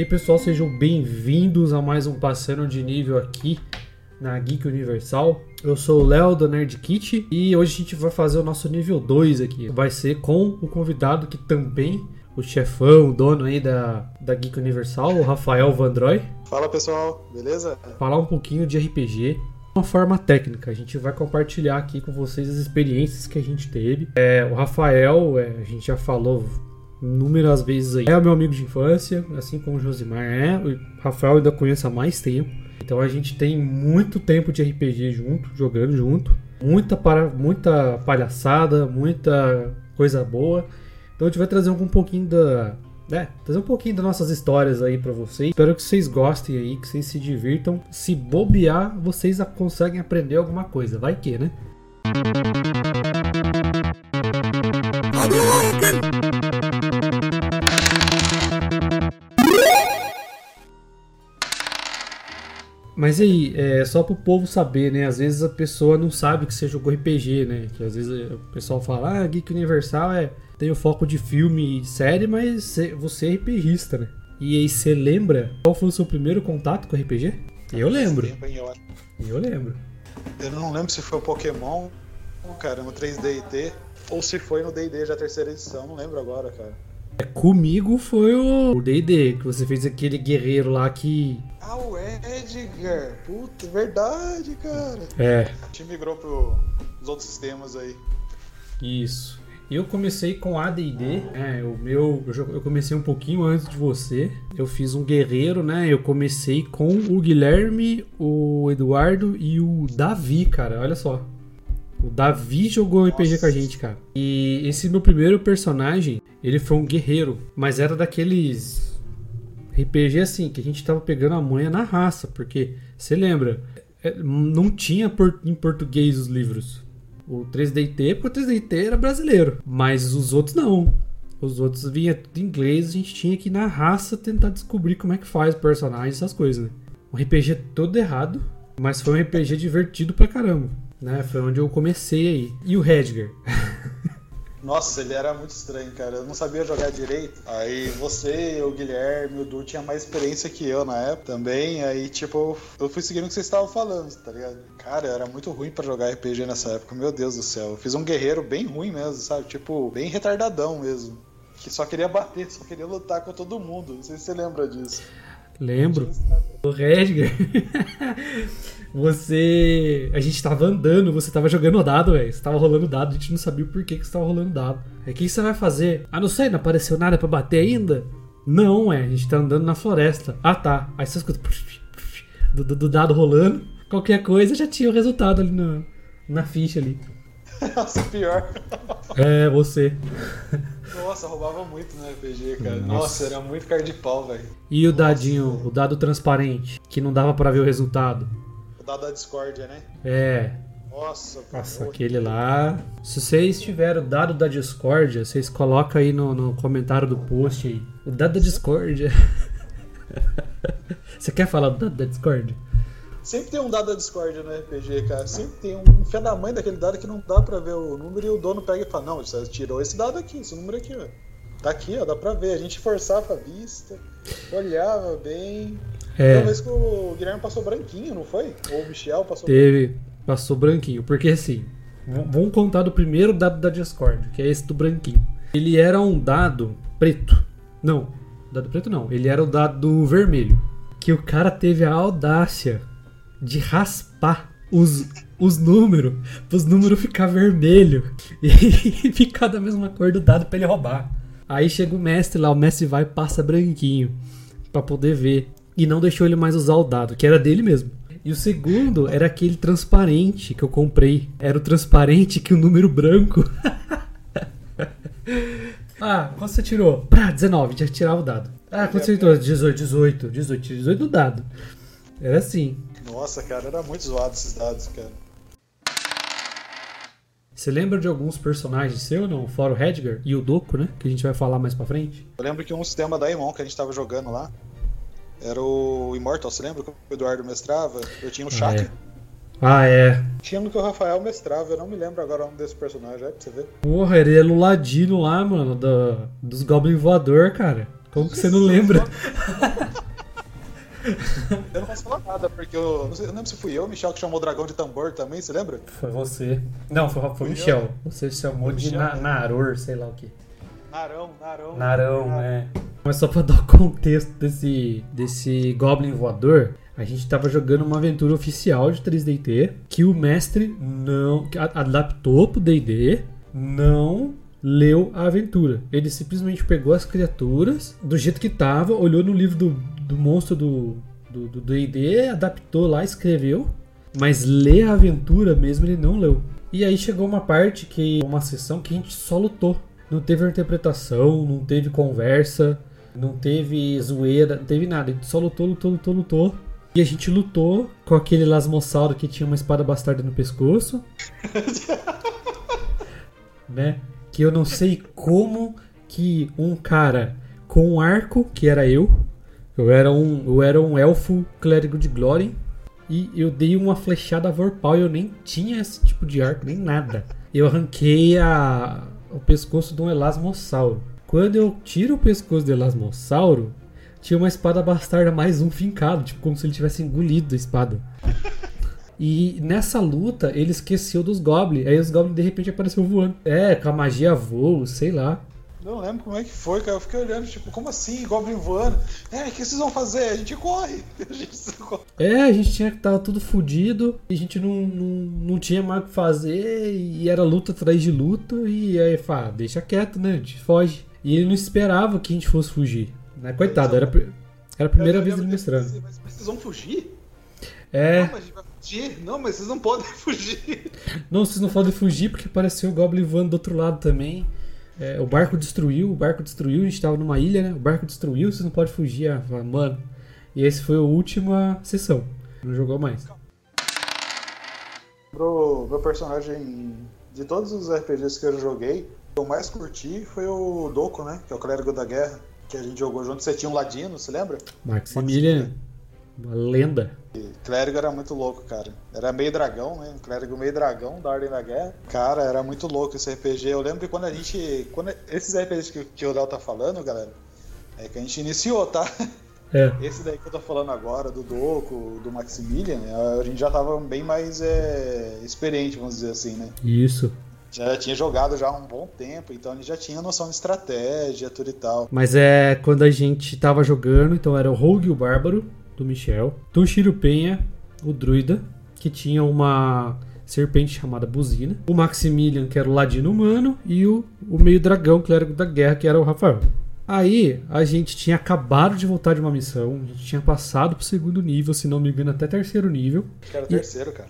E aí, pessoal, sejam bem-vindos a mais um Passando de Nível aqui na Geek Universal. Eu sou o Léo do Nerd Kit e hoje a gente vai fazer o nosso nível 2 aqui. Vai ser com o convidado que também, o chefão, o dono aí da, da Geek Universal, o Rafael Vandroy. Fala pessoal, beleza? Falar um pouquinho de RPG, uma forma técnica. A gente vai compartilhar aqui com vocês as experiências que a gente teve. É, o Rafael, é, a gente já falou inúmeras vezes aí, é o meu amigo de infância, assim como o Josimar é. O Rafael ainda conheço há mais tempo. Então a gente tem muito tempo de RPG junto, jogando junto. Muita, para, muita palhaçada, muita coisa boa. Então a gente vai trazer um pouquinho da. É, trazer um pouquinho das nossas histórias aí para vocês. Espero que vocês gostem aí, que vocês se divirtam. Se bobear, vocês conseguem aprender alguma coisa. Vai que, né? Mas aí, é só pro povo saber, né? Às vezes a pessoa não sabe que você jogou RPG, né? Que às vezes o pessoal fala, ah, Geek Universal é, tem o foco de filme e série, mas você é RPGista, né? E aí você lembra qual foi o seu primeiro contato com RPG? Eu lembro. Eu lembro. Eu não lembro se foi o Pokémon, cara, no 3DT, ou se foi no D&D já terceira edição, não lembro agora, cara. É, comigo foi o D&D, que você fez aquele guerreiro lá que... Ah, o Edgar! Puta, verdade, cara. É. A gente migrou pros outros sistemas aí. Isso. Eu comecei com AD&D, é, o meu, eu comecei um pouquinho antes de você. Eu fiz um guerreiro, né? Eu comecei com o Guilherme, o Eduardo e o Davi, cara. Olha só. O Davi jogou RPG Nossa. com a gente, cara. E esse meu primeiro personagem, ele foi um guerreiro, mas era daqueles RPG assim, que a gente tava pegando a manha na raça, porque você lembra, é, não tinha por- em português os livros. O 3DT, porque o 3DT era brasileiro, mas os outros não. Os outros vinha tudo em inglês, a gente tinha que ir na raça tentar descobrir como é que faz o personagem, essas coisas, né? Um RPG todo errado, mas foi um RPG divertido pra caramba, né? Foi onde eu comecei aí. E o Redgar? Nossa, ele era muito estranho, cara. Eu não sabia jogar direito. Aí você, o Guilherme, o Du tinha mais experiência que eu na época também. Aí, tipo, eu fui seguindo o que vocês estavam falando, tá ligado? Cara, eu era muito ruim pra jogar RPG nessa época, meu Deus do céu. Eu fiz um guerreiro bem ruim mesmo, sabe? Tipo, bem retardadão mesmo. Que só queria bater, só queria lutar com todo mundo. Não sei se você lembra disso. Lembro. O Redgar. você. A gente tava andando, você tava jogando dado, velho. Você tava rolando dado, a gente não sabia o porquê que você tava rolando dado. Aí o que você vai fazer? Ah, não sei, não apareceu nada pra bater ainda? Não, é, a gente tá andando na floresta. Ah, tá. Aí você escuta do, do, do dado rolando. Qualquer coisa já tinha o resultado ali na, na ficha ali. Nossa, pior. É, você. Nossa, roubava muito no RPG, cara. Nossa. Nossa, era muito cara de pau, velho. E o dadinho, o dado transparente, que não dava pra ver o resultado. Dado da discórdia, né? É, Nossa, Nossa, aquele lá. Se vocês tiveram o dado da discórdia, vocês colocam aí no, no comentário do post aí. O dado da discórdia. Você quer falar do dado da discórdia? Sempre tem um dado da discórdia no RPG, cara. Sempre tem um fé da mãe daquele dado que não dá pra ver o número e o dono pega e fala: Não, você tirou esse dado aqui, esse número aqui, ó. Tá aqui, ó, dá pra ver. A gente forçava a vista, olhava bem. É. Uma vez que o Guilherme passou branquinho, não foi? Ou o Michel passou Teve. Passou branquinho. Porque assim, vamos contar do primeiro dado da discórdia, que é esse do branquinho. Ele era um dado preto. Não, dado preto não. Ele era o dado vermelho. Que o cara teve a audácia de raspar os, os números, os números ficar vermelho e ficar da mesma cor do dado pra ele roubar. Aí chega o mestre lá, o mestre vai e passa branquinho pra poder ver. E não deixou ele mais usar o dado, que era dele mesmo. E o segundo era aquele transparente que eu comprei. Era o transparente que o número branco. ah, quanto você tirou? Pra 19, já tirava o dado. Ah, quanto você tirou? 18, 18, 18, 18 do dado. Era assim. Nossa, cara, era muito zoado esses dados, cara. Você lembra de alguns personagens seu, não? Fora o Redgar e o Doku, né? Que a gente vai falar mais pra frente. Eu lembro que um sistema da Emon que a gente tava jogando lá era o Immortal, você lembra que o Eduardo mestrava? Eu tinha no Chakra. é. Ah, é. Tinha no que o Rafael mestrava, eu não me lembro agora o nome desse personagem, é pra você ver. Porra, ele é no ladino lá, mano, da, dos Goblin Voador, cara. Como que você não lembra? Eu não posso falar nada, porque eu não, sei, eu lembro se fui eu, Michel, que chamou o dragão de tambor também, você lembra? Foi você. Não, foi, foi o Michel. Você chamou Foi de Michel, na? Naror, sei lá o que. Narão, Narão. Narão, é. Mas só pra dar o contexto desse, desse Goblin voador, a gente tava jogando uma aventura oficial de 3DT que o mestre não adaptou pro D&D, não leu a aventura. Ele simplesmente pegou as criaturas do jeito que tava, olhou no livro do, do monstro do do do D&D, adaptou lá, escreveu, mas ler a aventura mesmo ele não leu. E aí chegou uma parte que uma sessão que a gente só lutou. Não teve interpretação, não teve conversa, não teve zoeira, não teve nada. A gente só lutou, lutou, lutou, lutou. E a gente lutou com aquele lasmossauro que tinha uma espada bastarda no pescoço. né? Que eu não sei como que um cara com um arco, que era eu, eu era um, eu era um elfo clérigo de Glória, e eu dei uma flechada vorpal e eu nem tinha esse tipo de arco, nem nada. Eu arranquei a, o pescoço de um elasmossauro. Quando eu tiro o pescoço do elasmossauro, tinha uma espada bastarda mais um fincado, tipo como se ele tivesse engolido a espada. E nessa luta ele esqueceu dos goblins. Aí os goblins de repente apareceram voando. É, com a magia voo, sei lá. Não lembro como é que foi, cara. Eu fiquei olhando, tipo, como assim? Goblin voando? É, o que vocês vão fazer? A gente corre. A gente corre. É, a gente tinha que tava tudo fudido, e a gente não, não, não tinha mais o que fazer, e era luta atrás de luta, e aí fala, deixa quieto, né? A gente foge. E ele não esperava que a gente fosse fugir. Né? Coitado, era, era a primeira Eu vez ele Mas vocês vão fugir? É, Não, mas a gente vai fugir. Não, mas vocês não podem fugir. não, vocês não podem fugir porque apareceu o Goblin voando do outro lado também. É, o barco destruiu, o barco destruiu, a gente tava numa ilha, né? O barco destruiu, vocês não podem fugir. Ah, mano. E esse foi a última sessão. Não jogou mais. Pro meu personagem, de todos os RPGs que eu joguei, o que eu mais curti foi o Doku, né? Que é o clérigo da guerra. Que a gente jogou junto. Você tinha um ladino, você lembra? Maximilian, uma lenda. E clérigo era muito louco, cara. Era meio dragão, né? Um clérigo meio dragão da Ordem da Guerra. Cara, era muito louco esse RPG. Eu lembro que quando a gente. Quando esses RPGs que, que o Léo tá falando, galera, é que a gente iniciou, tá? É. Esse daí que eu tô falando agora, do Doku, do Maximilian, a gente já tava bem mais é, experiente, vamos dizer assim, né? Isso. Já tinha jogado já há um bom tempo, então a gente já tinha noção de estratégia, tudo e tal. Mas é quando a gente tava jogando, então era o Rogue e o Bárbaro, do Michel. Toshiro Penha, o druida, que tinha uma serpente chamada Buzina. O Maximilian, que era o ladino humano. E o, o meio dragão, clérigo da guerra, que era o Rafael. Aí a gente tinha acabado de voltar de uma missão, a gente tinha passado pro segundo nível, se não me engano, até terceiro nível. Era o E- terceiro, cara.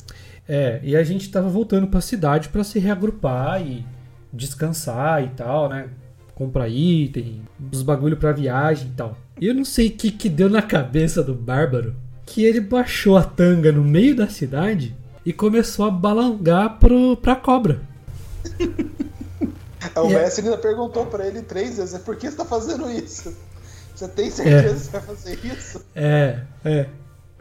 É, e a gente tava voltando pra cidade pra se reagrupar e descansar e tal, né? Comprar item, os bagulho pra viagem e tal. E eu não sei o que, que deu na cabeça do Bárbaro que ele baixou a tanga no meio da cidade e começou a balangar pro, pra cobra. Aí o E é- mestre ainda perguntou pra ele três vezes: por que você tá fazendo isso? Você tem certeza É. que você vai fazer isso? É, é.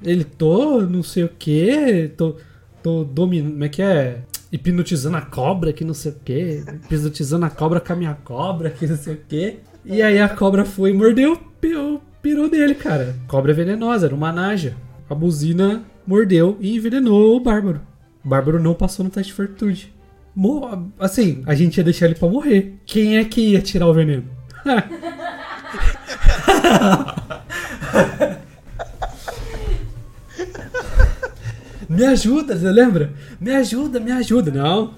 Ele tô, não sei o que, tô, tô dominando, como é que é? Hipnotizando a cobra, que não sei o que, hipnotizando a cobra com a minha cobra, que não sei o que. E aí a cobra foi e mordeu o peru dele, cara. Cobra venenosa, era uma naja. A buzina mordeu e envenenou o Bárbaro. O Bárbaro não passou no teste de fortitude. Assim, a gente ia deixar ele pra morrer. Quem é que ia tirar o veneno? Me ajuda, você lembra? Me ajuda, me ajuda. Não.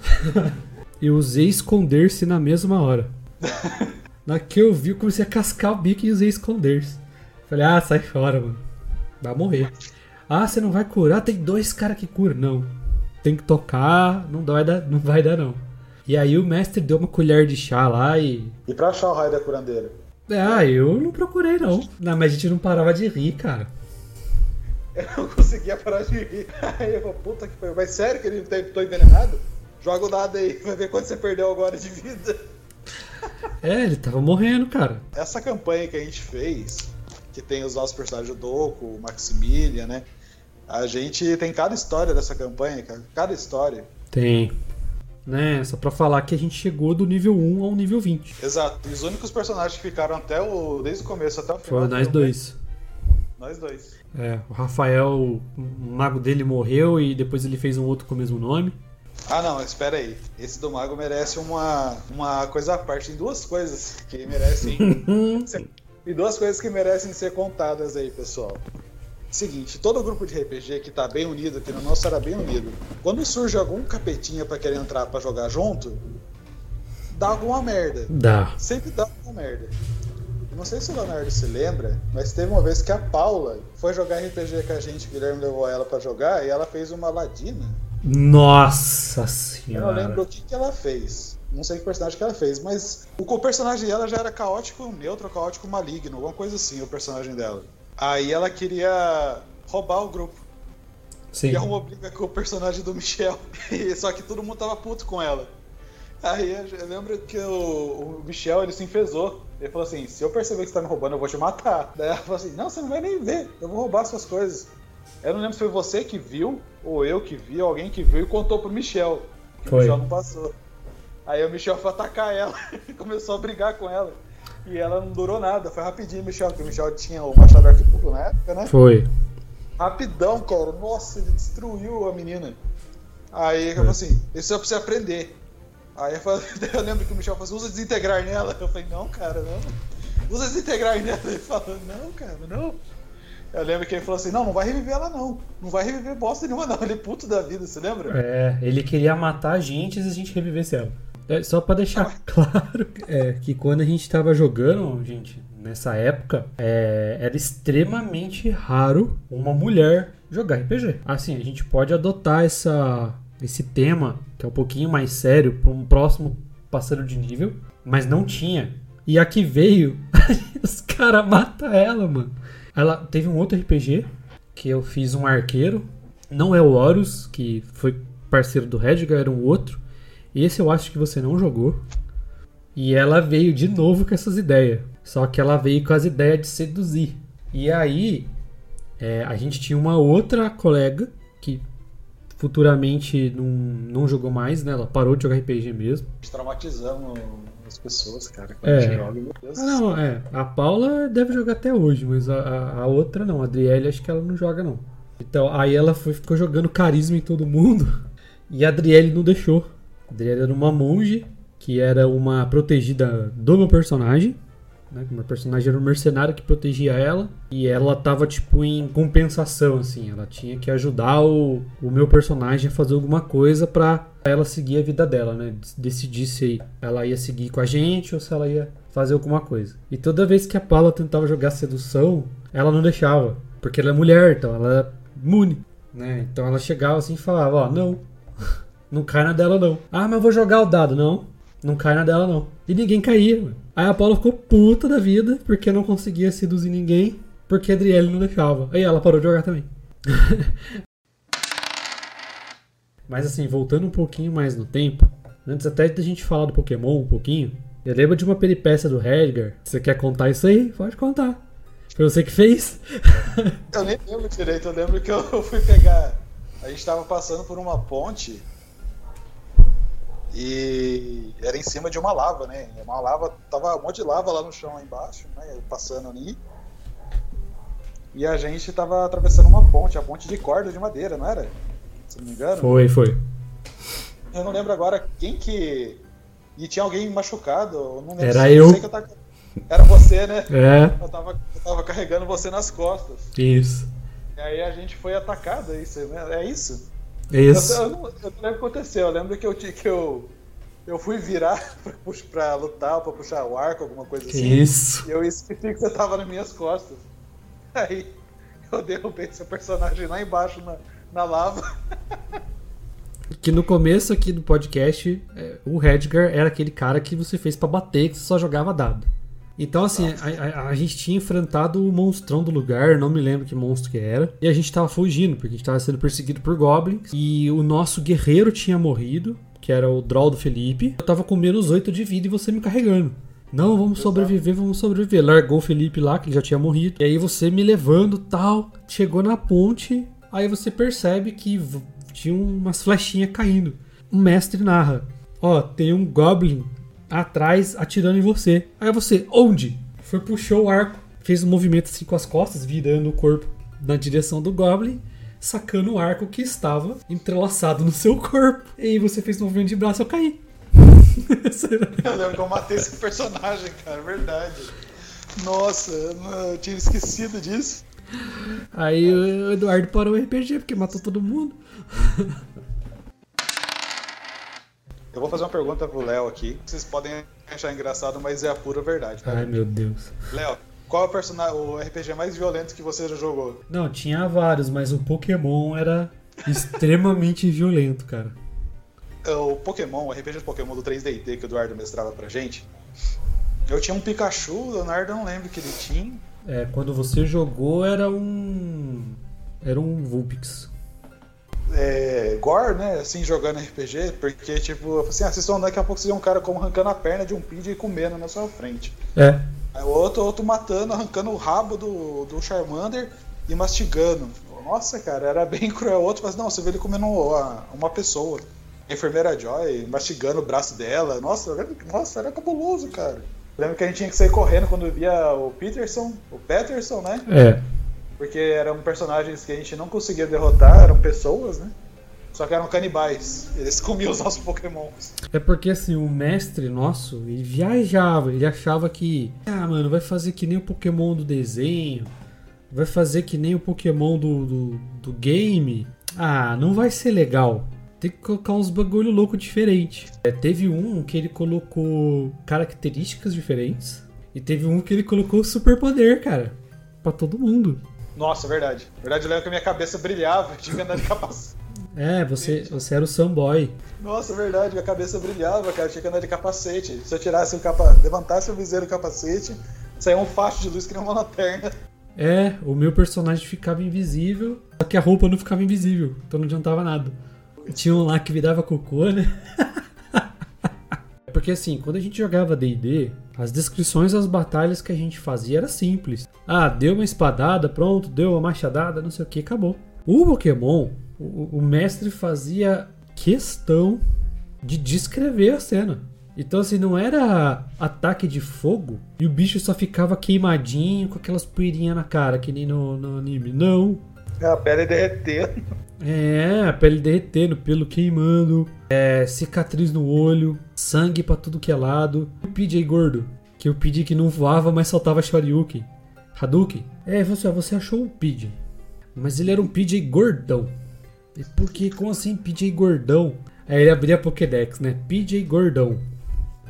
Eu usei esconder-se na mesma hora. Na que eu vi, eu comecei a cascar o bico e usei esconder-se. Falei, ah, sai fora, mano. Vai morrer. Ah, você não vai curar? Tem dois caras que curam. Não. Tem que tocar, não dar, não vai dar não. E aí o mestre deu uma colher de chá lá e. E pra achar o raio da curandeira? Ah, eu não procurei não. Não, mas a gente não parava de rir, cara. Eu não conseguia parar de rir. Aí eu falei, puta que pariu. Mas sério que ele tô envenenado? Joga o dado aí, vai ver quanto você perdeu agora de vida. É, ele tava morrendo, cara. Essa campanha que a gente fez, que tem os nossos personagens, o Doku, o Maximilian, né? A gente tem cada história dessa campanha, cara. Cada história. Tem. né? Só pra falar que a gente chegou do nível 1 ao nível 20. Exato. E os únicos personagens que ficaram até o. desde o começo até o final. Foram nós do dois. Nós dois. É, o Rafael, o mago dele morreu e depois ele fez um outro com o mesmo nome. Ah não, espera aí. Esse do Mago merece uma, uma coisa à parte. Tem duas coisas que merecem. e duas coisas que merecem ser contadas aí, pessoal. Seguinte, todo grupo de RPG que tá bem unido, que no nosso era bem unido, quando surge algum capetinha pra querer entrar pra jogar junto, dá alguma merda. Dá. Sempre dá alguma merda. Não sei se o Leonardo se lembra, mas teve uma vez que a Paula foi jogar RPG com a gente, o Guilherme levou ela pra jogar, e ela fez uma Ladina. Nossa Eu não senhora. lembro o que, que ela fez. Não sei que personagem que ela fez, mas o, o personagem dela já era caótico neutro, caótico maligno, alguma coisa assim, o personagem dela. Aí ela queria roubar o grupo. Sim. E arrumou briga com o personagem do Michel. Só que todo mundo tava puto com ela. Aí eu eu lembro que o, o Michel ele se enfesou. Ele falou assim: se eu perceber que você tá me roubando, eu vou te matar. Daí ela falou assim: não, você não vai nem ver, eu vou roubar suas coisas. Eu não lembro se foi você que viu, ou eu que vi, ou alguém que viu e contou pro Michel. Que Foi. O Michel não passou. Aí o Michel foi atacar ela, começou a brigar com ela. E ela não durou nada, foi rapidinho, Michel, porque o Michel tinha o Machado Arquivo na época, né? Foi. Rapidão, cara. Nossa, ele destruiu a menina. Aí eu falei assim, isso é pra você aprender. Aí eu, falei, eu lembro que o Michel falou assim, usa desintegrar nela. Eu falei, não, cara, não. Usa desintegrar nela. Ele falou, não, cara, não. Eu lembro que ele falou assim, não, não vai reviver ela não. Não vai reviver bosta nenhuma não. Ele é puto da vida, você lembra? É, ele queria matar a gente se a gente revivesse ela. É, só pra deixar claro é, que quando a gente tava jogando, gente, nessa época, é, era extremamente raro uma mulher jogar RPG. Assim, a gente pode adotar essa, esse tema, que é um pouquinho mais sério, pra um próximo parceiro de nível, mas não tinha. E a que veio, os caras matam ela, mano. Ela teve um outro RPG que eu fiz um arqueiro. Não é o Horus, que foi parceiro do Redgar, era um outro. Esse eu acho que você não jogou. E ela veio de novo com essas ideias. Só que ela veio com as ideias de seduzir. E aí, é, a gente tinha uma outra colega que futuramente não, não jogou mais, né? Ela parou de jogar RPG mesmo. Traumatizamos as pessoas, cara. Quando É. a gente joga, meu Deus Ah, não, é. A Paula deve jogar até hoje, mas a, a, a outra não. A Adriele acho que ela não joga, não. Então, aí ela foi, ficou jogando carisma em todo mundo. E a Adriele não deixou. A Adriele era uma monge, que era uma protegida do meu personagem. Né? Meu personagem era um mercenário que protegia ela. E ela tava, tipo, em compensação, assim. Ela tinha que ajudar o, o meu personagem a fazer alguma coisa pra ela seguir a vida dela, né? Decidir se ela ia seguir com a gente ou se ela ia fazer alguma coisa. E toda vez que a Paula tentava jogar sedução, ela não deixava. Porque ela é mulher, então ela é imune. Né? Então ela chegava assim e falava, ó, não. Não cai na dela, não. Ah, mas eu vou jogar o dado. Não, não cai na dela, não. E ninguém caía, mano. Aí a Paula ficou puta da vida, porque não conseguia seduzir ninguém, porque a Adriele não deixava. Aí ela parou de jogar também. Mas assim, voltando um pouquinho mais no tempo, antes até da gente falar do Pokémon um pouquinho, eu lembro de uma peripécia do Redgar. Você quer contar isso aí? Pode contar. Foi você que fez? Eu nem lembro direito, eu lembro que eu fui pegar. A gente tava passando por uma ponte e era em cima de uma lava, né? Uma lava, tava um monte de lava lá no chão lá embaixo, né? Passando ali. E a gente tava atravessando uma ponte, a ponte de corda de madeira, não era? Se não me engano. Foi, foi. Eu não lembro agora quem que. E tinha alguém machucado. Eu não lembro Era se- eu. sei que eu tava- Era você, né? É, Eu tava, eu tava carregando você nas costas. isso. E aí a gente foi atacado, é isso, né? É isso? Isso. Eu, eu não, eu não lembro o que aconteceu. Eu lembro que eu, que eu, eu fui virar pra, pra lutar, pra puxar o arco, alguma coisa assim. Isso. E eu esqueci que você tava nas minhas costas. Aí eu derrubei seu personagem lá embaixo na, na lava. Que no começo aqui do podcast, é, o Redgar era aquele cara que você fez pra bater, que você só jogava dado. Então, assim, a, a- a gente tinha enfrentado o monstrão do lugar, não me lembro que monstro que era. E a gente tava fugindo, porque a gente tava sendo perseguido por goblins. E o nosso guerreiro tinha morrido, que era o Droll do Felipe. Eu tava com menos 8 de vida e você me carregando. Não, vamos sobreviver, vamos sobreviver. Largou o Felipe lá, que ele já tinha morrido. E aí você me levando tal. Chegou na ponte, aí você percebe que tinha umas flechinhas caindo. o mestre narra: Ó, tem um Goblin atrás atirando em você. Aí você, onde? Foi, puxou o arco, fez um movimento assim com as costas, virando o corpo na direção do Goblin, sacando o arco que estava entrelaçado no seu corpo. E aí você fez um movimento de braço, eu caí. eu lembro que eu matei esse personagem, cara, é verdade. Nossa, eu tinha esquecido disso. Aí o Eduardo parou o RPG porque matou todo mundo. Eu vou fazer uma pergunta pro Léo aqui. Vocês podem achar engraçado, mas é a pura verdade. Tá? Ai, meu Deus. Léo, qual é o, personagem, o RPG mais violento que você já jogou? Não, tinha vários, mas o Pokémon era extremamente violento, cara. O Pokémon, o RPG de Pokémon do 3DT que o Eduardo mestrava pra gente, eu tinha um Pikachu, o Leonardo não lembro que ele tinha. É, quando você jogou era um. Era um Vulpix. É, gore, né? Assim, jogando RPG, porque, tipo, assim, ah, vocês estão andando, daqui a pouco vocês vê um cara como arrancando a perna de um PID e comendo na sua frente. É. Aí o outro, outro matando, arrancando o rabo do, do Charmander e mastigando. Nossa, cara, era bem cruel. Outro, mas não, você vê ele comendo uma, uma pessoa. A enfermeira Joy mastigando o braço dela. Nossa, era, nossa, era cabuloso, cara. Lembro que a gente tinha que sair correndo quando via o Peterson, o Peterson, né? É. Porque eram personagens que a gente não conseguia derrotar, eram pessoas, né? Só que eram canibais. Eles comiam os nossos pokémons. É porque assim, o mestre nosso, ele viajava, ele achava que. Ah, mano, vai fazer que nem o Pokémon do desenho. Vai fazer que nem o Pokémon do, do, do game. Ah, não vai ser legal tem que colocar uns bagulho louco diferente. É, teve um que ele colocou características diferentes. E teve um que ele colocou superpoder, cara. Pra todo mundo. Nossa, verdade. Verdade, eu lembro que a minha cabeça brilhava, tinha que andar de capacete. É, você, você era o Samboy. Nossa, verdade, minha cabeça brilhava, cara, tinha que andar de capacete. Se eu tirasse o capa... levantasse o viseiro do capacete, saía um facho de luz que nem uma lanterna. É, o meu personagem ficava invisível, só que a roupa não ficava invisível, então não adiantava nada. Tinha um lá que virava cocô, né? Porque assim, quando a gente jogava D&D, as descrições das batalhas que a gente fazia era simples. Ah, deu uma espadada, pronto, deu uma machadada, não sei o que, acabou. O Pokémon, o, o mestre fazia questão de descrever a cena. Então, assim, não era ataque de fogo e o bicho só ficava queimadinho com aquelas poeirinhas na cara, que nem no, no anime. Não. É a pele derretendo. É, a pele derretendo, pelo queimando, é, cicatriz no olho, sangue pra tudo que é lado. O PJ gordo, que eu pedi que não voava, mas soltava Shoryuken. Hadouken. É, você, você achou o PJ. Mas ele era um PJ gordão. E por que, como assim PJ gordão? Aí ele abria a Pokédex, né? PJ gordão.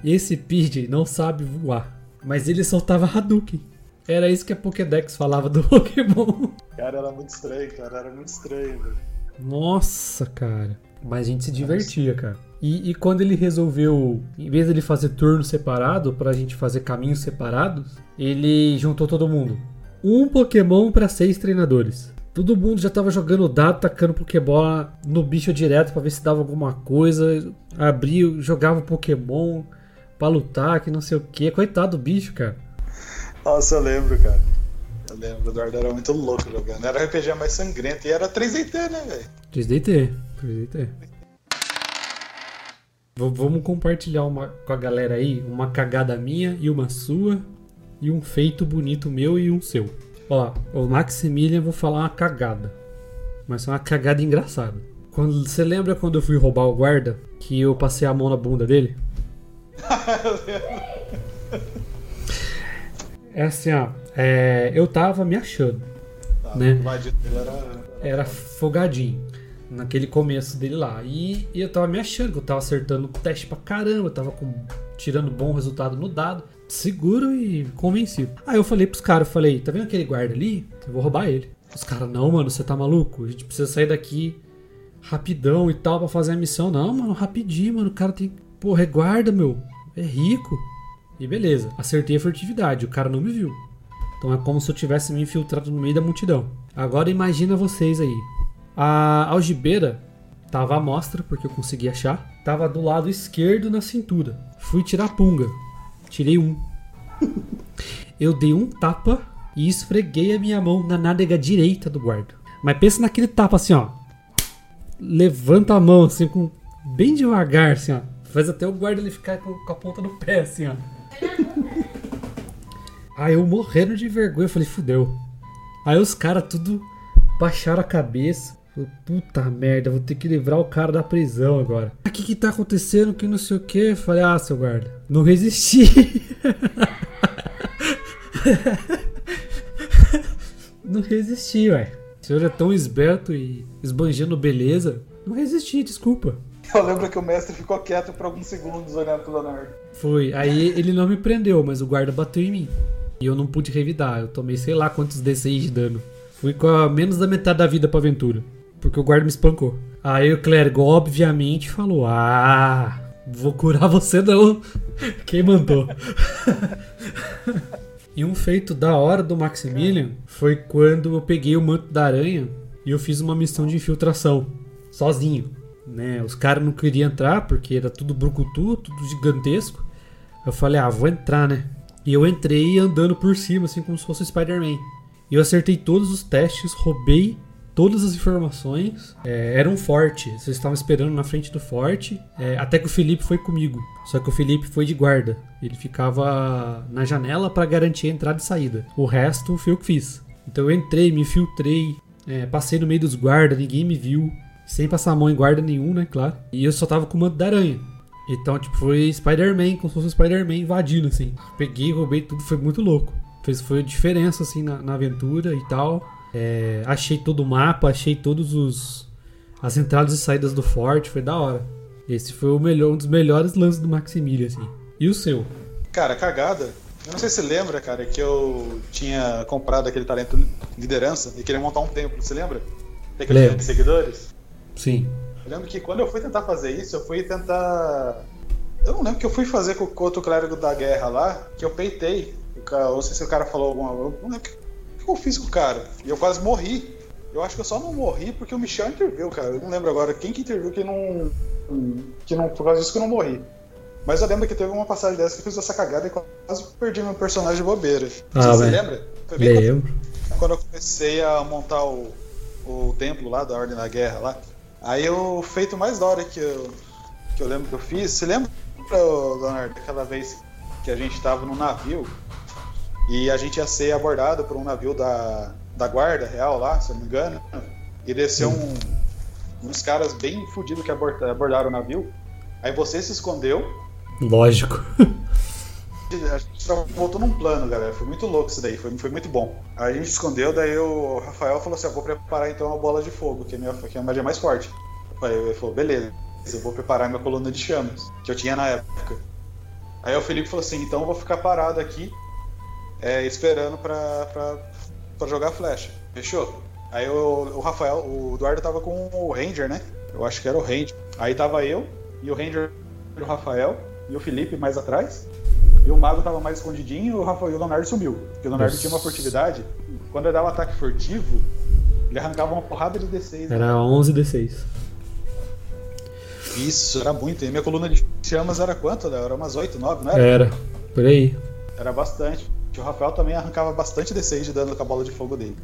Esse PJ não sabe voar. Mas ele soltava Hadouken. Era isso que a Pokédex falava do Pokémon. Cara, era muito estranho, cara. Era muito estranho, velho. Nossa, cara. Mas a gente se divertia, cara. E, e, quando ele resolveu, em vez de ele fazer turno separado, pra gente fazer caminhos separados, ele juntou todo mundo. Um Pokémon para seis treinadores. Todo mundo já tava jogando dado, tacando Pokébola no bicho direto para ver se dava alguma coisa. Abria, jogava Pokémon pra lutar, que não sei o que. Coitado do bicho, cara. Nossa, eu lembro, cara. Eu lembro, o Eduardo era muito louco jogando. Era o RPG mais sangrento e era 3DT, né, velho? 3DT, 3DT. V vamos compartilhar uma, com a galera aí uma cagada minha e uma sua e um feito bonito meu e um seu. Ó, o Maximilian vou falar uma cagada. Mas é uma cagada engraçada. Quando, você lembra quando eu fui roubar o guarda? Que eu passei a mão na bunda dele? É assim, ó. É, eu tava me achando. Ah, né? Era, era folgadinho. Naquele começo dele lá. E, e, eu tava me achando que eu tava acertando o teste pra caramba. Eu tava com, tirando bom resultado no dado. Seguro e convencido. Aí eu falei pros caras, eu falei, tá vendo aquele guarda ali? Eu vou roubar ele. Os caras, não, mano, você tá maluco? A gente precisa sair daqui rapidão e tal pra fazer a missão. Não, mano, rapidinho, mano. O cara tem. Porra, é guarda, meu. É rico. E beleza, acertei a furtividade, o cara não me viu. Então é como se eu tivesse me infiltrado no meio da multidão. Agora imagina vocês aí. A algibeira tava à mostra, porque eu consegui achar. Tava do lado esquerdo na cintura. Fui tirar a punga. Tirei um. Eu dei um tapa e esfreguei a minha mão na nádega direita do guarda. Mas pensa naquele tapa assim, ó. Levanta a mão assim com bem devagar, assim, ó. Faz até o guarda ele ficar com, com a ponta do pé, assim, ó. Aí eu morrendo de vergonha, eu falei, fudeu. Aí os caras tudo baixaram a cabeça. Puta merda, vou ter que livrar o cara da prisão agora. O que que tá acontecendo? Que não sei o que. Falei, ah, seu guarda, não resisti. não resisti, ué. O senhor é tão esbelto e esbanjando beleza. Não resisti, desculpa. Eu lembro que o mestre ficou quieto por alguns segundos olhando pro Leonardo. Foi. Aí ele não me prendeu, mas o guarda bateu em mim. E eu não pude revidar. Eu tomei sei lá quantos D6 de dano. Fui com a menos da metade da vida pra aventura. Porque o guarda me espancou. Aí o clérigo, obviamente, falou: Ah, vou curar você não. Quem mandou? e um feito da hora do Maximilian foi quando eu peguei o manto da aranha e eu fiz uma missão de infiltração. Sozinho. Né? Os caras não queriam entrar porque era tudo brucutu, tudo gigantesco. Eu falei, ah, vou entrar, né? E eu entrei andando por cima, assim como se fosse o Spider-Man. E eu acertei todos os testes, roubei todas as informações. É, era forte, vocês estavam esperando na frente do forte. é, até que o Felipe foi comigo. Só que o Felipe foi de guarda. Ele ficava na janela para garantir a entrada e saída. O resto foi eu que fiz. Então eu entrei, me infiltrei, é, passei no meio dos guardas, ninguém me viu. Sem passar a mão em guarda nenhum, né? Claro. E eu só tava com o manto da aranha. Então, tipo, foi Spider-Man, como se fosse Spider-Man invadindo, assim. Peguei, roubei tudo, foi muito louco. Fez, foi a diferença, assim, na, na aventura e tal. É, achei todo o mapa, achei todos os... As entradas e saídas do forte, foi da hora. Esse foi o melhor, um dos melhores lances do Maximilian, assim. E o seu? Cara, cagada. Eu não sei se você lembra, cara, que eu tinha comprado aquele talento liderança e queria montar um templo, você lembra? Tem aquele Lembro. de seguidores? Sim. Eu lembro que quando eu fui tentar fazer isso, eu fui tentar. Eu não lembro que eu fui fazer com o outro clérigo da guerra lá, que eu peitei. Eu não sei se o cara falou alguma coisa. Eu não lembro que eu fiz com o cara. E eu quase morri. Eu acho que eu só não morri porque o Michel interviu, cara. Eu não lembro agora quem que interviu que não. Que não. Por causa disso que eu não morri. Mas eu lembro que teve uma passagem dessa que eu fiz essa cagada e quase perdi meu personagem de bobeira. Ah, se você lembra? Foi bem quando- Lembro. quando eu comecei a montar o, o templo lá da Ordem da Guerra lá, aí o feito mais da hora que eu, que eu lembro que eu fiz, você lembra, Leonardo, aquela vez que a gente tava num navio e a gente ia ser abordado por um navio da, da guarda real lá, se eu não me engano, e desceu um, uns caras bem fodidos que aborda- abordaram o navio, aí você se escondeu Lógico. a gente tava voltou num plano, galera. Foi muito louco isso daí, foi, foi muito bom. Aí a gente escondeu, daí o Rafael falou assim: eu vou preparar então uma bola de fogo, que é a minha, que é a magia mais forte. Aí ele falou: beleza, eu vou preparar minha coluna de chamas, que eu tinha na época. Aí o Felipe falou assim: então eu vou ficar parado aqui, é, esperando pra jogar flecha. Fechou? Aí o, o Rafael, o Eduardo tava com o Ranger, né? Eu acho que era o Ranger. Aí tava eu e o Ranger, o Rafael e o Felipe mais atrás. E o mago tava mais escondidinho e o, Rafael, e o Leonardo sumiu. Porque o Leonardo Nossa. tinha uma furtividade. Quando ele dava um ataque furtivo, ele arrancava uma porrada de D6. né? Era 11 D6. Isso, era muito. E minha coluna de chamas era quanto, Léo? Era umas 8, 9, não era? Era. Por aí. Era bastante. O Rafael também arrancava bastante D6 de dano com a bola de fogo dele.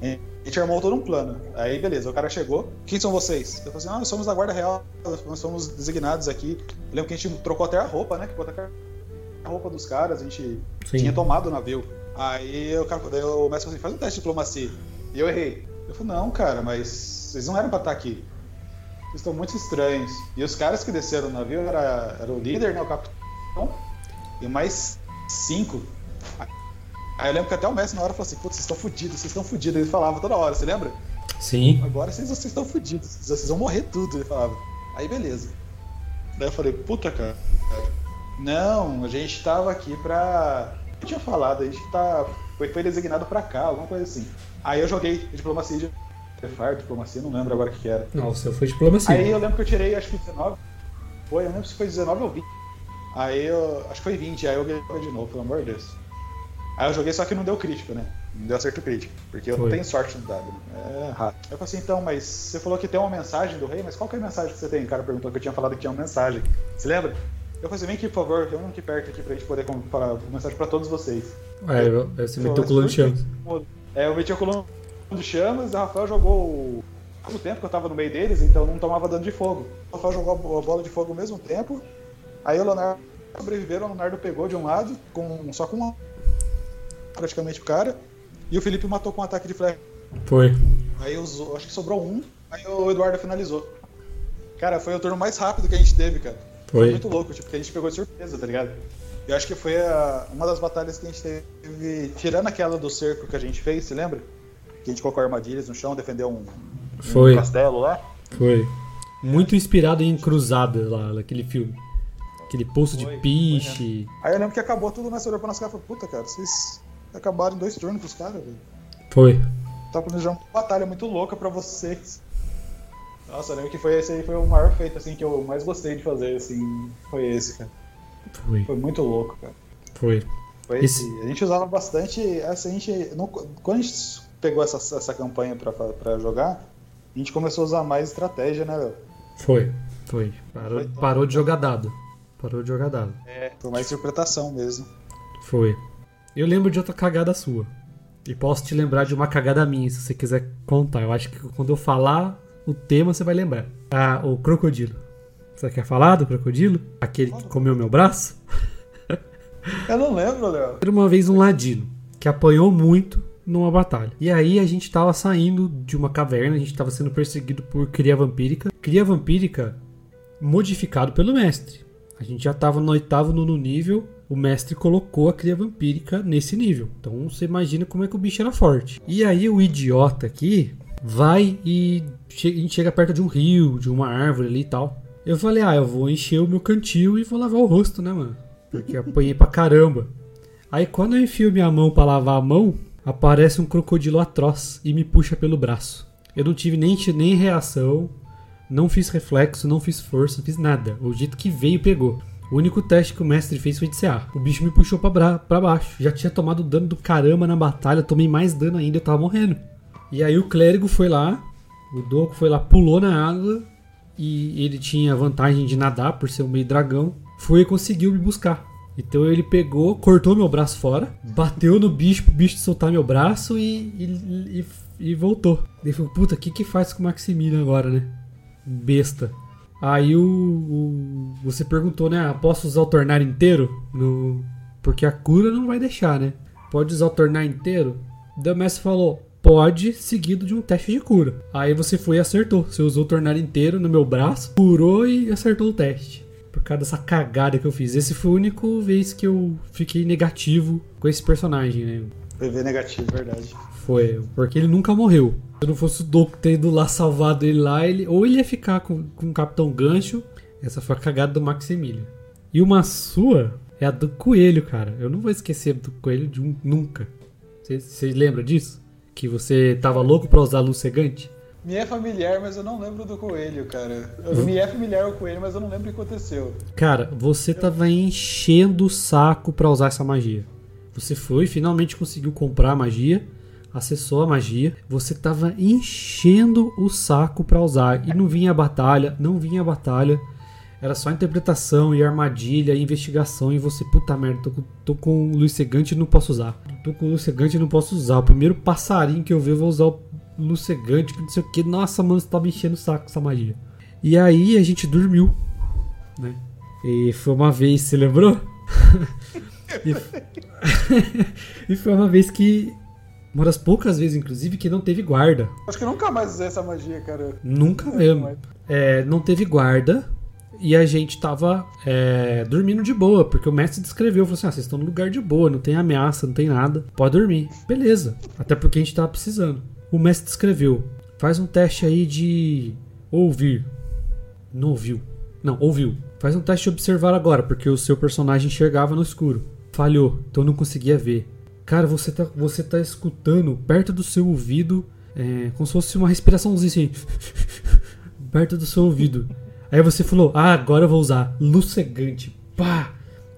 E a gente armou todo um plano. Aí, beleza, o cara chegou. Quem são vocês? Eu falei assim: ah, nós somos da Guarda Real, nós somos designados aqui. Eu lembro que a gente trocou até a roupa, né? Que botou até a roupa dos caras, a gente Sim. tinha tomado o navio. Aí o, cara, daí o mestre falou assim: faz um teste de diplomacia. E eu errei. Eu falei: não, cara, mas vocês não eram pra estar aqui. Vocês estão muito estranhos. E os caras que desceram no navio era, era o líder, né? O capitão. E mais cinco. Aí eu lembro que até o mestre na hora falou assim: putz, vocês estão fudidos, vocês estão fudidos. Ele falava toda hora, você lembra? Sim. Agora vocês, vocês estão fudidos, vocês vão morrer tudo. Ele falava. Aí beleza. Daí eu falei: puta, cara. Não, a gente tava aqui pra. Eu tinha falado, a gente tá. Foi, foi designado pra cá, alguma coisa assim. Aí eu joguei diplomacia de. Fire, diplomacia, não lembro agora o que, era. Não, o seu foi diplomacia. Aí eu lembro que eu tirei, acho que 19. Foi, eu lembro se foi 19 ou 20. Aí eu. Acho que foi 20, aí eu ganhei de novo, pelo amor de Deus. Aí eu joguei, só que não deu crítico, né? Não deu acerto crítico. Porque eu não Foi. tenho sorte no dado. né? É errado. Eu falei assim, então, mas você falou que tem uma mensagem do rei, mas qual que é a mensagem que você tem? O cara perguntou que eu tinha falado que tinha uma mensagem. Você lembra? Eu falei assim, vem aqui, por favor, vem aqui perto aqui pra gente poder falar uma mensagem pra todos vocês. É, eu- você meteu o coluna de "Mas por chamas. quê?" É, eu meti o coluna de chamas, o Rafael jogou o, tempo que eu tava no meio deles, então não tomava dano de fogo. O Rafael jogou a bola de fogo ao mesmo tempo. Aí o Leonardo sobreviveram, o Leonardo pegou de um lado, com, só com uma, praticamente o cara. E o Felipe matou com um ataque de flecha. Foi. Aí usou, acho que sobrou um, aí o Eduardo finalizou. Cara, foi o turno mais rápido que a gente teve, cara. Foi, Foi. muito louco, tipo, que a gente pegou de surpresa, tá ligado? Eu acho que foi a- uma das batalhas que a gente teve, tirando aquela do cerco que a gente fez, se lembra? Que a gente colocou armadilhas no chão, defendeu um, um Foi. castelo lá. Foi. Muito inspirado em Cruzada lá, naquele filme. Aquele poço Foi, de foi piche. Aí eu lembro que acabou tudo nessa olhou pra nossa cara e falou, puta, cara, vocês acabaram em dois turnos com os caras, velho. Foi. Tá planejando uma batalha muito louca pra vocês. Nossa, eu lembro que foi esse aí foi o maior feito, assim, que eu mais gostei de fazer, assim, foi esse, cara. Foi. Foi muito louco, cara. Foi. Foi Esse- esse... A gente usava bastante, assim, a gente, não- quando a gente pegou essa, essa campanha pra, pra jogar, a gente começou a usar mais estratégia, né, Léo? Foi. Foi. Parou, Foi. parou de jogar dado. Parou de jogar dado. É. Foi mais interpretação mesmo. Foi. Eu lembro de outra cagada sua. E posso te lembrar de uma cagada minha, se você quiser contar. Eu acho que quando eu falar o tema, você vai lembrar. Ah, o crocodilo. Você quer falar do crocodilo? Aquele que comeu meu braço? Eu não lembro, Léo. Era uma vez um ladino que apanhou muito numa batalha. E aí a gente tava saindo de uma caverna, a gente tava sendo perseguido por cria vampírica. Cria vampírica modificado pelo mestre. A gente já tava no oitavo, nono nível. O mestre colocou a cria vampírica nesse nível. Então você imagina como é que o bicho era forte. E aí o idiota aqui vai e chega perto de um rio, de uma árvore ali e tal. Eu falei, ah, eu vou encher o meu cantil e vou lavar o rosto, né, mano? Porque apanhei pra caramba. Aí quando eu enfio minha mão pra lavar a mão, aparece um crocodilo atroz e me puxa pelo braço. Eu não tive nem, nem reação, não fiz reflexo, não fiz força, não fiz nada. O jeito que veio, pegou. O único teste que o mestre fez foi de CA. O bicho me puxou pra, pra baixo. Já tinha tomado dano do caramba na batalha, tomei mais dano ainda, eu tava morrendo. E aí o clérigo foi lá, o Doco foi lá, pulou na água e ele tinha vantagem de nadar por ser um meio dragão. Foi e conseguiu me buscar. Então ele pegou, cortou meu braço fora, bateu no bicho pro bicho soltar meu braço e, e, e- e voltou. Ele falou, puta, o que que faz com o Maximilian agora, né? Besta. Aí o, o- você perguntou, né? Posso usar o tornar inteiro? No, porque a cura não vai deixar, né? Pode usar o tornar inteiro? O mestre falou, pode, seguido de um teste de cura. Aí você foi e acertou. Você usou o tornar inteiro no meu braço, curou e acertou o teste. Por causa dessa cagada que eu fiz. Esse foi a única vez que eu fiquei negativo com esse personagem, né? PV negativo, verdade. Foi, porque ele nunca morreu. Se não fosse o Doku ter ido lá salvado ele lá, ele, ou ele ia ficar com, com o Capitão Gancho. Essa foi a cagada do Maximilian. E uma sua é a do Coelho, cara. Eu não vou esquecer do Coelho de um, nunca. Você- lembra disso? Que você tava louco pra usar a luz cegante? Me é familiar, mas eu não lembro do coelho, cara. Eu- Me é familiar o coelho, mas eu não lembro o que aconteceu. Cara, você tava enchendo o saco pra usar essa magia. Você foi, finalmente conseguiu comprar a magia, acessou a magia. Você tava enchendo o saco pra usar e não vinha a batalha, não vinha a batalha. Era só interpretação e armadilha e investigação e você, puta merda, tô, tô com luz cegante e não posso usar. Tô com luz cegante e não posso usar. O primeiro passarinho que eu ver eu vou usar o luz cegante, que não sei o que. Nossa, mano, você tava enchendo o saco essa magia. E aí a gente dormiu né? E foi uma vez, você lembrou? e, e foi uma vez que. Uma das poucas vezes, inclusive, que não teve guarda. Acho que nunca mais usei essa magia, cara. Nunca mesmo. É, não teve guarda. E a gente tava é, dormindo de boa, porque o mestre descreveu, falou assim: ah, vocês estão no lugar de boa, não tem ameaça, não tem nada, pode dormir. Beleza, até porque a gente tava precisando. O mestre descreveu: faz um teste aí de ouvir. Não ouviu. Não, ouviu. Faz um teste de observar agora, porque o seu personagem enxergava no escuro. Falhou, então não conseguia ver. Cara, você tá, você tá escutando perto do seu ouvido, é, como se fosse uma respiraçãozinha assim. perto do seu ouvido. Aí você falou, ah, agora eu vou usar luz cegante. Pá!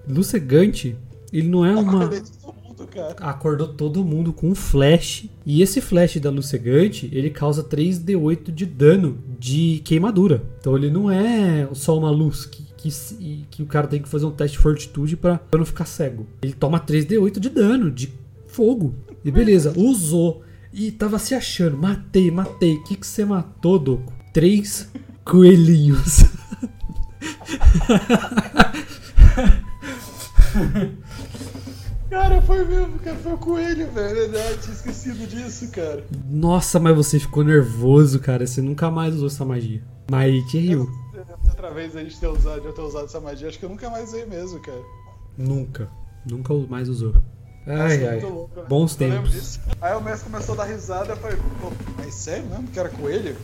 Luz cegante, ele não é uma. Cara. Acordou todo mundo com um flash. E esse flash da luz cegante, ele causa 3d8 de dano de queimadura. Então ele não é só uma luz que, que, que o cara tem que fazer um teste de fortitude pra pra não ficar cego. Ele toma 3d8 de dano, de fogo. E beleza, usou. E tava se achando, matei, matei. O que, que você matou, Doco? Três coelhinhos. Cara, foi mesmo, cara. Foi o coelho, velho. Verdade, tinha esquecido disso, cara. Nossa, mas você ficou nervoso, cara. Você nunca mais usou essa magia. Mas te riu. Outra vez a gente ter usado, eu ter usado essa magia, acho que eu nunca mais usei mesmo, cara. Nunca. Nunca mais usou. Ai, ai. louco, né? Bons tempos. Aí o mestre começou a dar risada, eu falei, pô, mas sério mesmo que era coelho?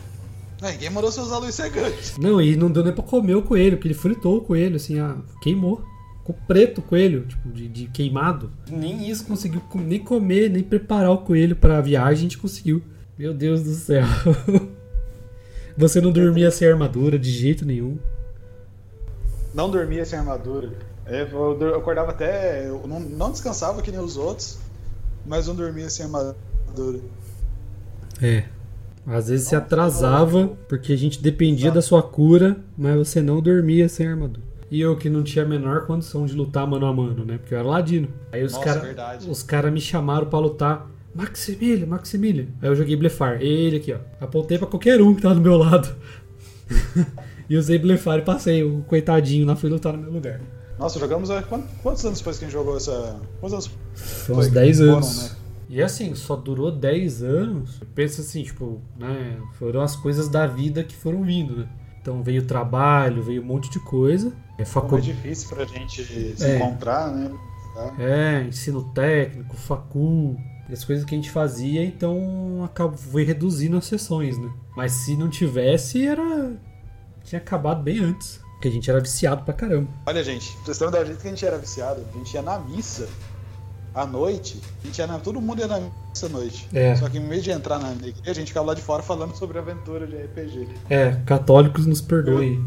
Não, ninguém mandou você usar luz cegante. Não, e não deu nem pra comer o coelho, porque ele fritou o coelho, assim, ah, queimou. Ficou preto o coelho, tipo, de, de queimado. Nem isso conseguiu nem comer, nem preparar o coelho pra viagem, a gente conseguiu. Meu Deus do céu. Você não dormia sem armadura de jeito nenhum. Não dormia sem armadura. É, Eu, acordava até. Eu não, não descansava que nem os outros, mas não dormia sem armadura. É. Às vezes você atrasava, porque a gente dependia da sua cura, mas você não dormia sem armadura. E eu que não tinha a menor condição de lutar mano a mano, né? Porque eu era ladino. Aí os caras cara me chamaram pra lutar. Maximilian, Maximilian. Aí eu joguei Blefar. Ele aqui, ó. Apontei pra qualquer um que tava do meu lado. e usei Blefar e passei. O coitadinho lá foi lutar no meu lugar. Nossa, jogamos. há quant- Quantos anos depois que a gente jogou essa. Quantos anos? Foi uns que 10 foram, anos. né? E assim, só durou 10 anos. Pensa assim, tipo, né? Foram as coisas da vida que foram vindo, né? Então veio trabalho, veio um monte de coisa. É, Foi facu... difícil pra gente se É. encontrar, né? Tá? é, ensino técnico, facu, as coisas que a gente fazia, então acabou, foi reduzindo as sessões, né? Mas se não tivesse, era. Tinha acabado bem antes. Porque a gente era viciado pra caramba. Olha, gente, vocês terem da jeito que a gente era viciado, a gente ia na missa à noite, a gente ia na, todo mundo ia na missa à noite. É. Só que em vez de entrar na igreja, a gente ficava lá de fora falando sobre aventura de RPG. É, católicos nos perdoem.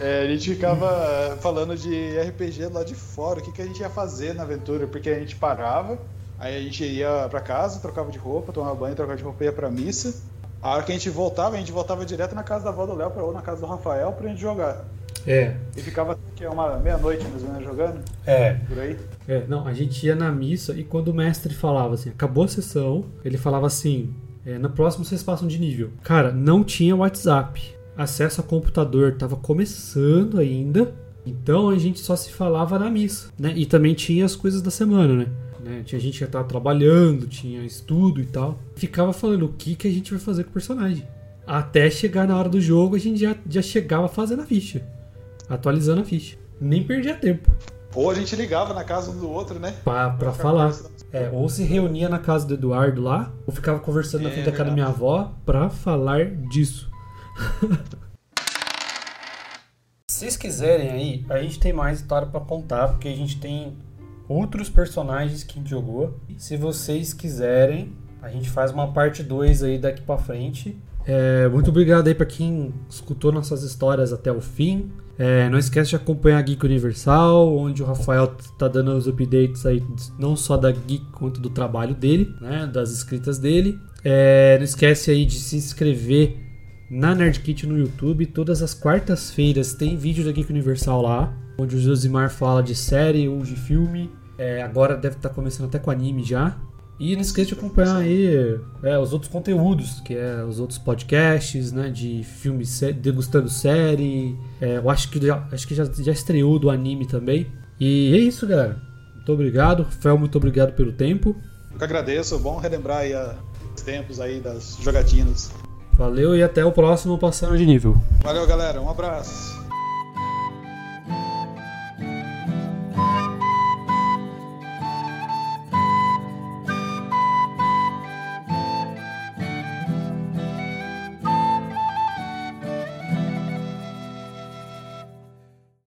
É, a gente ficava eh, falando de RPG lá de fora, o que, que a gente ia fazer na aventura, porque a gente parava, aí a gente ia pra casa, trocava de roupa, tomava banho, trocava de roupa e ia pra missa. A hora que a gente voltava, a gente voltava direto na casa da avó do Léo ou na casa do Rafael pra gente jogar. É, E ficava que é uma meia-noite mais ou menos jogando, é. por aí. É, não, a gente ia na missa e quando o mestre falava assim, acabou a sessão, ele falava assim, é, no próximo vocês passam de nível. Cara, não tinha WhatsApp, acesso a computador tava começando ainda, então a gente só se falava na missa, né? E também tinha as coisas da semana, né? Né? Tinha gente que tava trabalhando, tinha estudo e tal. Ficava falando o que, que a gente vai fazer com o personagem. Até chegar na hora do jogo, a gente já, já chegava fazendo a ficha. Atualizando a ficha. Nem perdia tempo. Ou a gente ligava na casa um do outro, né? Pra, pra ficar falar. É, ou se reunia na casa do Eduardo lá, ou ficava conversando na É, frente da casa da minha avó pra falar disso. Se vocês quiserem aí, a gente tem mais história pra contar, porque a gente tem outros personagens que a gente jogou. Se vocês quiserem, a gente faz uma parte 2 aí daqui pra frente. É, muito obrigado aí pra quem escutou nossas histórias até o fim. É, não esquece de acompanhar a Geek Universal, onde o Rafael tá dando os updates aí, não só da Geek quanto do trabalho dele, né, das escritas dele. É, não esquece aí de se inscrever na Nerd Kit no YouTube. Todas as quartas-feiras tem vídeo da Geek Universal lá, onde o Josimar fala de série ou de filme. É, agora deve estar começando até com anime já. E não esqueça de acompanhar aí é, os outros conteúdos, que é os outros podcasts, né, de filmes sé- degustando série. É, eu acho que já, acho que já, já estreou do anime também. E é isso, galera. Muito obrigado, Fel, muito obrigado pelo tempo. Eu que agradeço, bom relembrar aí a- os tempos aí das jogatinas. Valeu e até o próximo Passando de Nível. Valeu, galera, um abraço.